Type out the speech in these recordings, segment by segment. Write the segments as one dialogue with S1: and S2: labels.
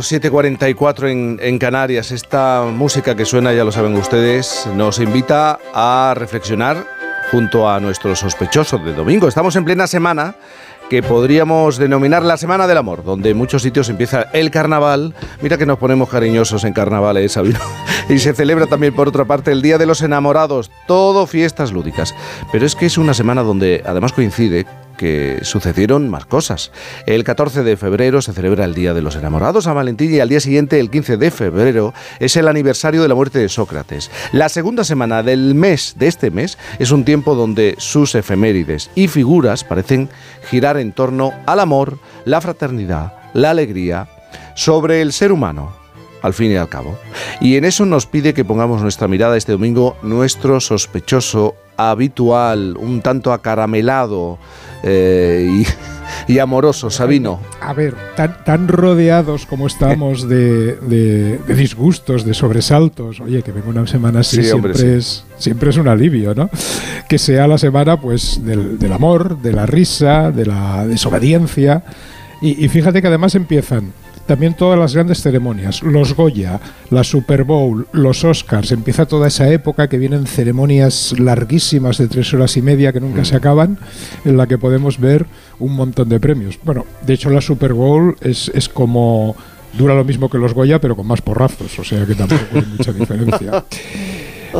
S1: 7.44 en, en, Canarias. Esta música que suena, ya lo saben ustedes, nos invita a reflexionar junto a nuestro sospechoso de domingo. Estamos en plena semana que podríamos denominar la Semana del Amor, donde en muchos sitios empieza el carnaval. Mira que nos ponemos cariñosos en carnavales, Sabino. Y se celebra también, por otra parte, el Día de los Enamorados, todo fiestas lúdicas. Pero es que es una semana donde además coincide que sucedieron más cosas. El 14 de febrero se celebra el Día de los Enamorados a Valentín y al día siguiente, el 15 de febrero, es el aniversario de la muerte de Sócrates. La segunda semana del mes de este mes es un tiempo donde sus efemérides y figuras parecen girar en torno al amor, la fraternidad, la alegría, sobre el ser humano, al fin y al cabo. Y en eso nos pide que pongamos nuestra mirada este domingo, nuestro sospechoso habitual, un tanto acaramelado eh, y, y, amoroso, Sabino.
S2: A ver, tan, tan rodeados como estamos de, de, de, disgustos, de sobresaltos, oye, que venga una semana así sí, siempre, hombre, es, siempre es un alivio, ¿no? Que sea la semana pues del, del amor, de la risa, de la desobediencia. Y, y fíjate que además empiezan también todas las grandes ceremonias, los Goya, la Super Bowl, los Oscars, empieza toda esa época que vienen ceremonias larguísimas de tres horas y media que nunca mm. se acaban, en la que podemos ver un montón de premios. Bueno, de hecho la Super Bowl es, es como dura lo mismo que los Goya, pero con más porrazos, o sea que tampoco hay mucha diferencia.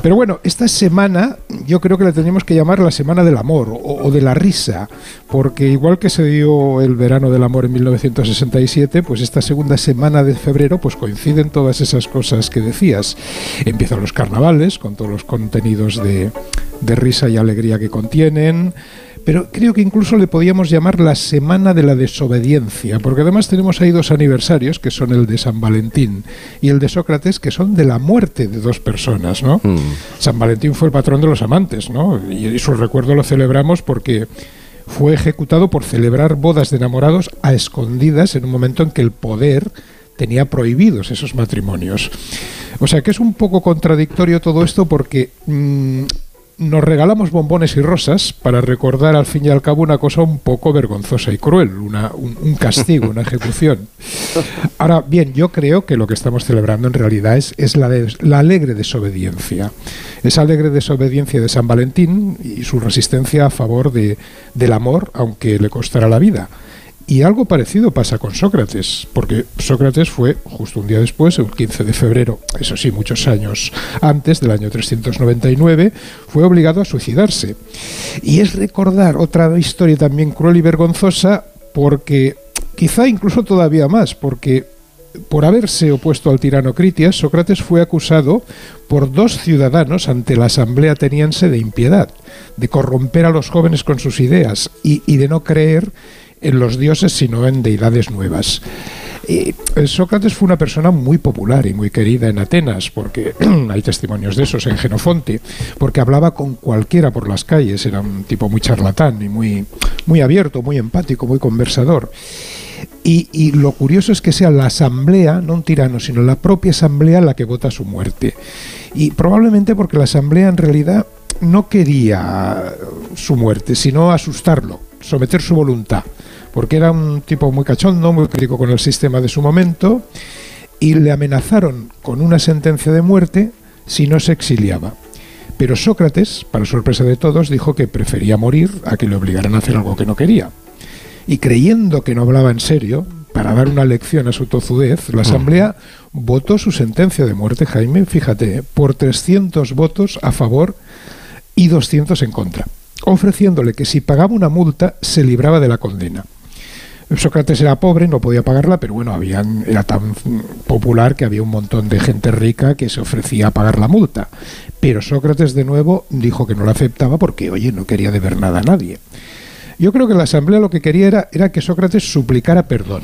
S2: Pero bueno, esta semana yo creo que la tendríamos que llamar la Semana del Amor o, de la Risa, porque igual que se dio el verano del amor en 1967, pues esta segunda semana de febrero pues coinciden todas esas cosas que decías. Empiezan los carnavales con todos los contenidos de risa y alegría que contienen pero creo que incluso le podíamos llamar la Semana de la Desobediencia, porque además tenemos ahí dos aniversarios, que son el de San Valentín y el de Sócrates, que son de la muerte de dos personas, ¿no? Mm. San Valentín fue el patrón de los amantes, ¿no? Y su recuerdo lo celebramos porque fue ejecutado por celebrar bodas de enamorados a escondidas en un momento en que el poder tenía prohibidos esos matrimonios. O sea que es un poco contradictorio todo esto porque mmm, nos regalamos bombones y rosas para recordar al fin y al cabo una cosa un poco vergonzosa y cruel, una, un, un, castigo, una ejecución. Ahora, bien, yo creo que lo que estamos celebrando en realidad es, es la, de, la alegre desobediencia. Esa alegre desobediencia de San Valentín y su resistencia a favor de, del amor, aunque le costará la vida. Y algo parecido pasa con Sócrates, porque Sócrates fue justo un día después, el 15 de febrero, eso sí, muchos años antes del año 399, fue obligado a suicidarse. Y es recordar otra historia también cruel y vergonzosa, porque quizá incluso todavía más, porque por haberse opuesto al tirano Critias, Sócrates fue acusado por dos ciudadanos ante la asamblea ateniense de impiedad, de corromper a los jóvenes con sus ideas y, y de no creer en los dioses, sino en deidades nuevas. Y Sócrates fue una persona muy popular y muy querida en Atenas, porque hay testimonios de esos en Genofonte, porque hablaba con cualquiera por las calles, era un tipo muy charlatán y muy, muy abierto, muy empático, muy conversador. Y, y, lo curioso es que sea la asamblea, no un tirano, sino la propia asamblea la que vota su muerte. Y probablemente porque la asamblea en realidad no quería su muerte, sino asustarlo, someter su voluntad porque era un tipo muy cachondo, muy crítico con el sistema de su momento, y le amenazaron con una sentencia de muerte si no se exiliaba. Pero Sócrates, para sorpresa de todos, dijo que prefería morir a que le obligaran a hacer algo que no quería. Y creyendo que no hablaba en serio, para dar una lección a su tozudez, la Asamblea votó su sentencia de muerte, Jaime, fíjate, por 300 votos a favor y 200 en contra, ofreciéndole que si pagaba una multa se libraba de la condena. Sócrates era pobre, no podía pagarla, pero bueno, habían, era tan popular que había un montón de gente rica que se ofrecía a pagar la multa. Pero Sócrates de nuevo dijo que no la aceptaba porque, oye, no quería deber nada a nadie. Yo creo que la asamblea lo que quería era, era que Sócrates suplicara perdón,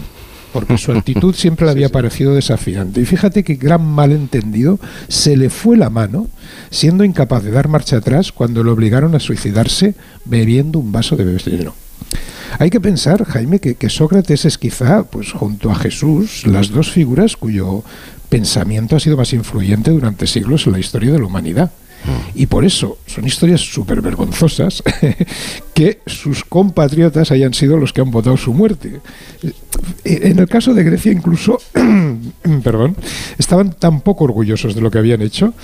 S2: porque su actitud siempre le había parecido desafiante. Y fíjate que gran malentendido se le fue la mano, siendo incapaz de dar marcha atrás cuando le obligaron a suicidarse bebiendo un vaso de veneno. Hay que pensar, Jaime, que, que, Sócrates es quizá, pues junto a Jesús, las dos figuras cuyo pensamiento ha sido más influyente durante siglos en la historia de la humanidad. Y por eso son historias súper vergonzosas que sus compatriotas hayan sido los que han votado su muerte. En el caso de Grecia incluso perdón, estaban tan poco orgullosos de lo que habían hecho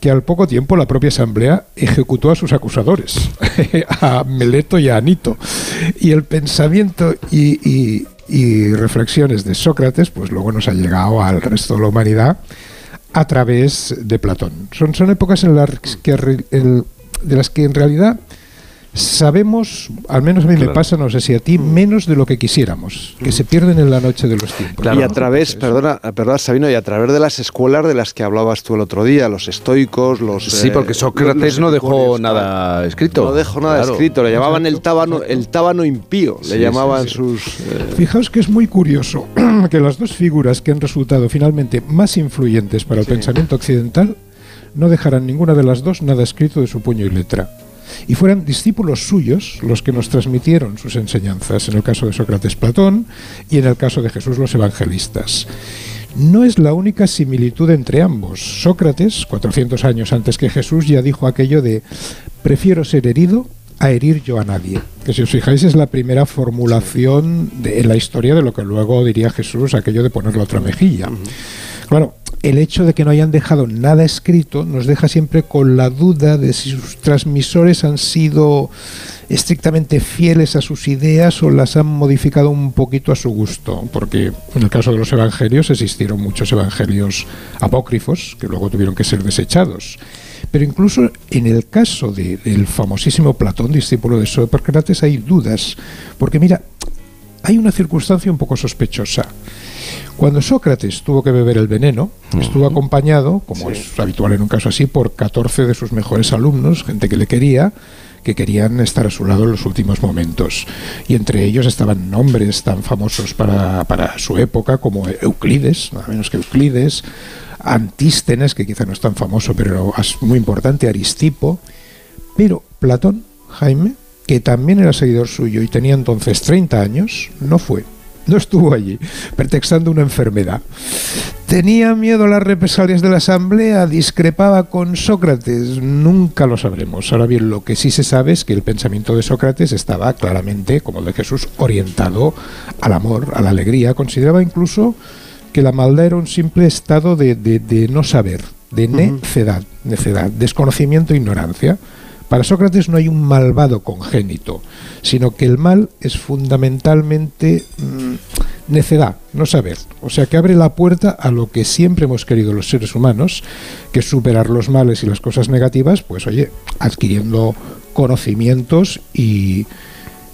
S2: que al poco tiempo la propia asamblea ejecutó a sus acusadores, a Meleto y a Anito. Y el pensamiento y, reflexiones de Sócrates, pues luego nos ha llegado al resto de la humanidad a través de Platón. Son, son épocas en las que de las que en realidad sabemos, al menos a mí me pasa, no sé si a ti, menos de lo que quisiéramos, que se pierden en la noche de los tiempos.
S3: Y a través, perdona, perdona Sabino, y a través de las escuelas de las que hablabas tú el otro día, los estoicos, los...
S1: Sí, porque eh, Sócrates no dejó nada escrito.
S3: No dejó nada escrito, le llamaban el tábano, el tábano impío, le llamaban sus...
S2: Eh, Fijaos que es muy curioso que las dos figuras que han resultado finalmente más influyentes para el pensamiento occidental no dejaran ninguna de las dos nada escrito de su puño y letra y fueran discípulos suyos los que nos transmitieron sus enseñanzas, en el caso de Sócrates Platón y en el caso de Jesús los evangelistas. No es la única similitud entre ambos. Sócrates, 400 años antes que Jesús, ya dijo aquello de prefiero ser herido a herir yo a nadie. Que si os fijáis es la primera formulación de, en la historia de lo que luego diría Jesús, aquello de poner la otra mejilla. Claro, el hecho de que no hayan dejado nada escrito nos deja siempre con la duda de si sus transmisores han sido estrictamente fieles a sus ideas o las han modificado un poquito a su gusto, porque en el caso de los evangelios existieron muchos evangelios apócrifos que luego tuvieron que ser desechados. Pero incluso en el caso del famosísimo Platón, discípulo de Sócrates, hay dudas, porque mira, hay una circunstancia un poco sospechosa. Cuando Sócrates tuvo que beber el veneno, estuvo acompañado, como es habitual en un caso así, por 14 de sus mejores alumnos, gente que le quería, que querían estar a su lado en los últimos momentos. Y entre ellos estaban nombres tan famosos para, para su época como Euclides, nada menos que Euclides, Antístenes, que quizá no es tan famoso, pero es muy importante, Aristipo. Pero Platón, Jaime, que también era seguidor suyo y tenía entonces 30 años, no fue no estuvo allí, pretextando una enfermedad. ¿Tenía miedo a las represalias de la Asamblea? ¿Discrepaba con Sócrates? Nunca lo sabremos. Ahora bien, lo que sí se sabe es que el pensamiento de Sócrates estaba claramente, como el de Jesús, orientado al amor, a la alegría. Consideraba incluso que la maldad era un simple estado de, no saber, de necedad, necedad, desconocimiento e ignorancia. Para Sócrates no hay un malvado congénito, sino que el mal es fundamentalmente mm, necedad, no saber. O sea que abre la puerta a lo que siempre hemos querido los seres humanos, que es superar los males y las cosas negativas, pues oye, adquiriendo conocimientos y,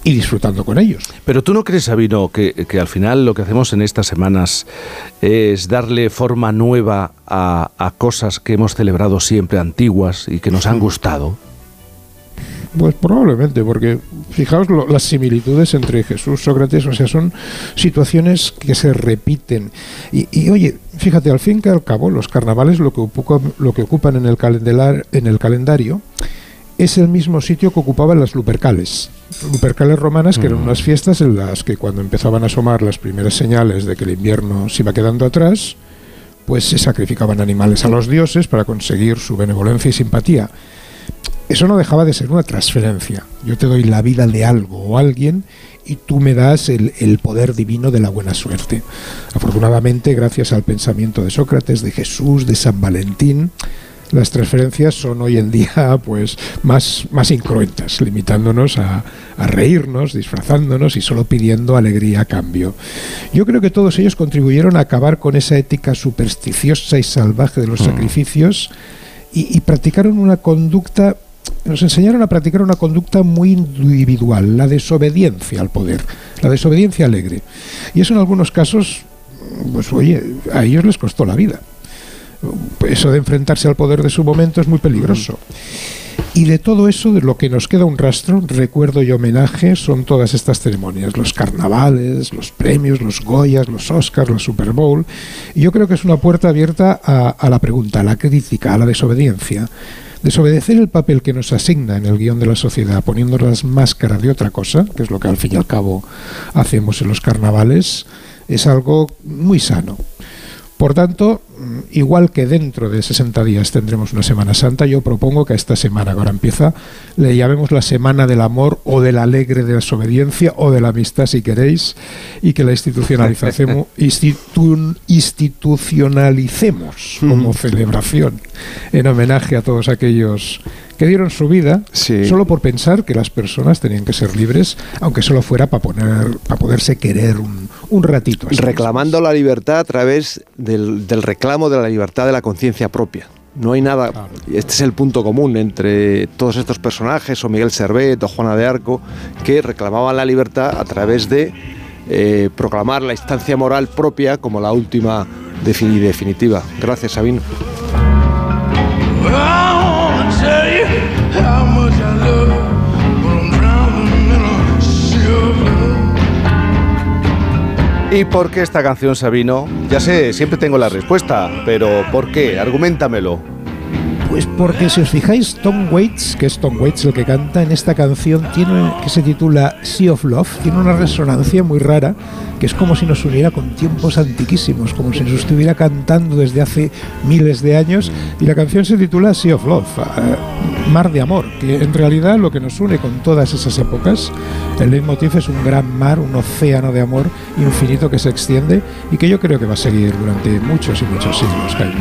S2: disfrutando con ellos.
S1: Pero tú no crees, Sabino, que, que, al final lo que hacemos en estas semanas es darle forma nueva a cosas que hemos celebrado siempre antiguas y que nos han gustado.
S2: Pues probablemente, porque fijaos las similitudes entre Jesús, Sócrates, o sea, son situaciones que se repiten. Y, oye, fíjate, al fin y al cabo, los carnavales lo que, ocupan, lo que ocupan en el, en el calendario es el mismo sitio que ocupaban las Lupercales. Lupercales romanas, que eran unas fiestas en las que cuando empezaban a asomar las primeras señales de que el invierno se iba quedando atrás, pues se sacrificaban animales a los dioses para conseguir su benevolencia y simpatía eso no dejaba de ser una transferencia. Yo te doy la vida de algo o alguien y tú me das el, poder divino de la buena suerte. Afortunadamente, gracias al pensamiento de Sócrates, de Jesús, de San Valentín, las transferencias son hoy en día pues más, más incruentas, limitándonos a, a, reírnos, disfrazándonos y solo pidiendo alegría a cambio. Yo creo que todos ellos contribuyeron a acabar con esa ética supersticiosa y salvaje de los mm. sacrificios y, y practicaron una conducta nos enseñaron a practicar una conducta muy individual, la desobediencia al poder, la desobediencia alegre. Y eso en algunos casos, pues oye, a ellos les costó la vida. Eso de enfrentarse al poder de su momento es muy peligroso. Y de todo eso, de lo que nos queda un rastro, recuerdo y homenaje, son todas estas ceremonias, los carnavales, los premios, los Goyas, los Oscars, la Super Bowl. Y yo creo que es una puerta abierta a la pregunta, a la crítica, a la desobediencia. Desobedecer el papel que nos asigna en el guion de la sociedad, poniendo las máscaras de otra cosa, que es lo que al fin y al cabo hacemos en los carnavales, es algo muy sano. Por tanto, igual que dentro de 60 días tendremos una Semana Santa, yo propongo que a esta semana, que ahora empieza, le llamemos la Semana del Amor o de la Alegre Desobediencia o de la Amistad, si queréis, y que la institucionalicemos, institucionalicemos como celebración en homenaje a todos aquellos que dieron su vida solo por pensar que las personas tenían que ser libres, aunque solo fuera para poner, para poderse querer un, un ratito.
S3: Reclamando la libertad a través del, del reclamo de la libertad de la conciencia propia. No hay nada. Este es el punto común entre todos estos personajes, o Miguel Servet, o Juana de Arco, que reclamaban la libertad a través de eh, proclamar la instancia moral propia como la última y definitiva. Gracias, Sabino.
S1: ¿Y por qué esta canción, Sabino? Ya sé, siempre tengo la respuesta, pero ¿por qué? Argumentamelo.
S2: Pues porque si os fijáis, Tom Waits, que es Tom Waits el que canta en esta canción, tiene que se titula Sea of Love, tiene una resonancia muy rara, que es como si nos uniera con tiempos antiquísimos, como si nos estuviera cantando desde hace miles de años, y la canción se titula Sea of Love. Eh, mar de amor, que en realidad lo que nos une con todas esas épocas, el leitmotiv es un gran mar, un océano de amor infinito que se extiende y que yo creo que va a seguir durante muchos y muchos siglos, Jaime.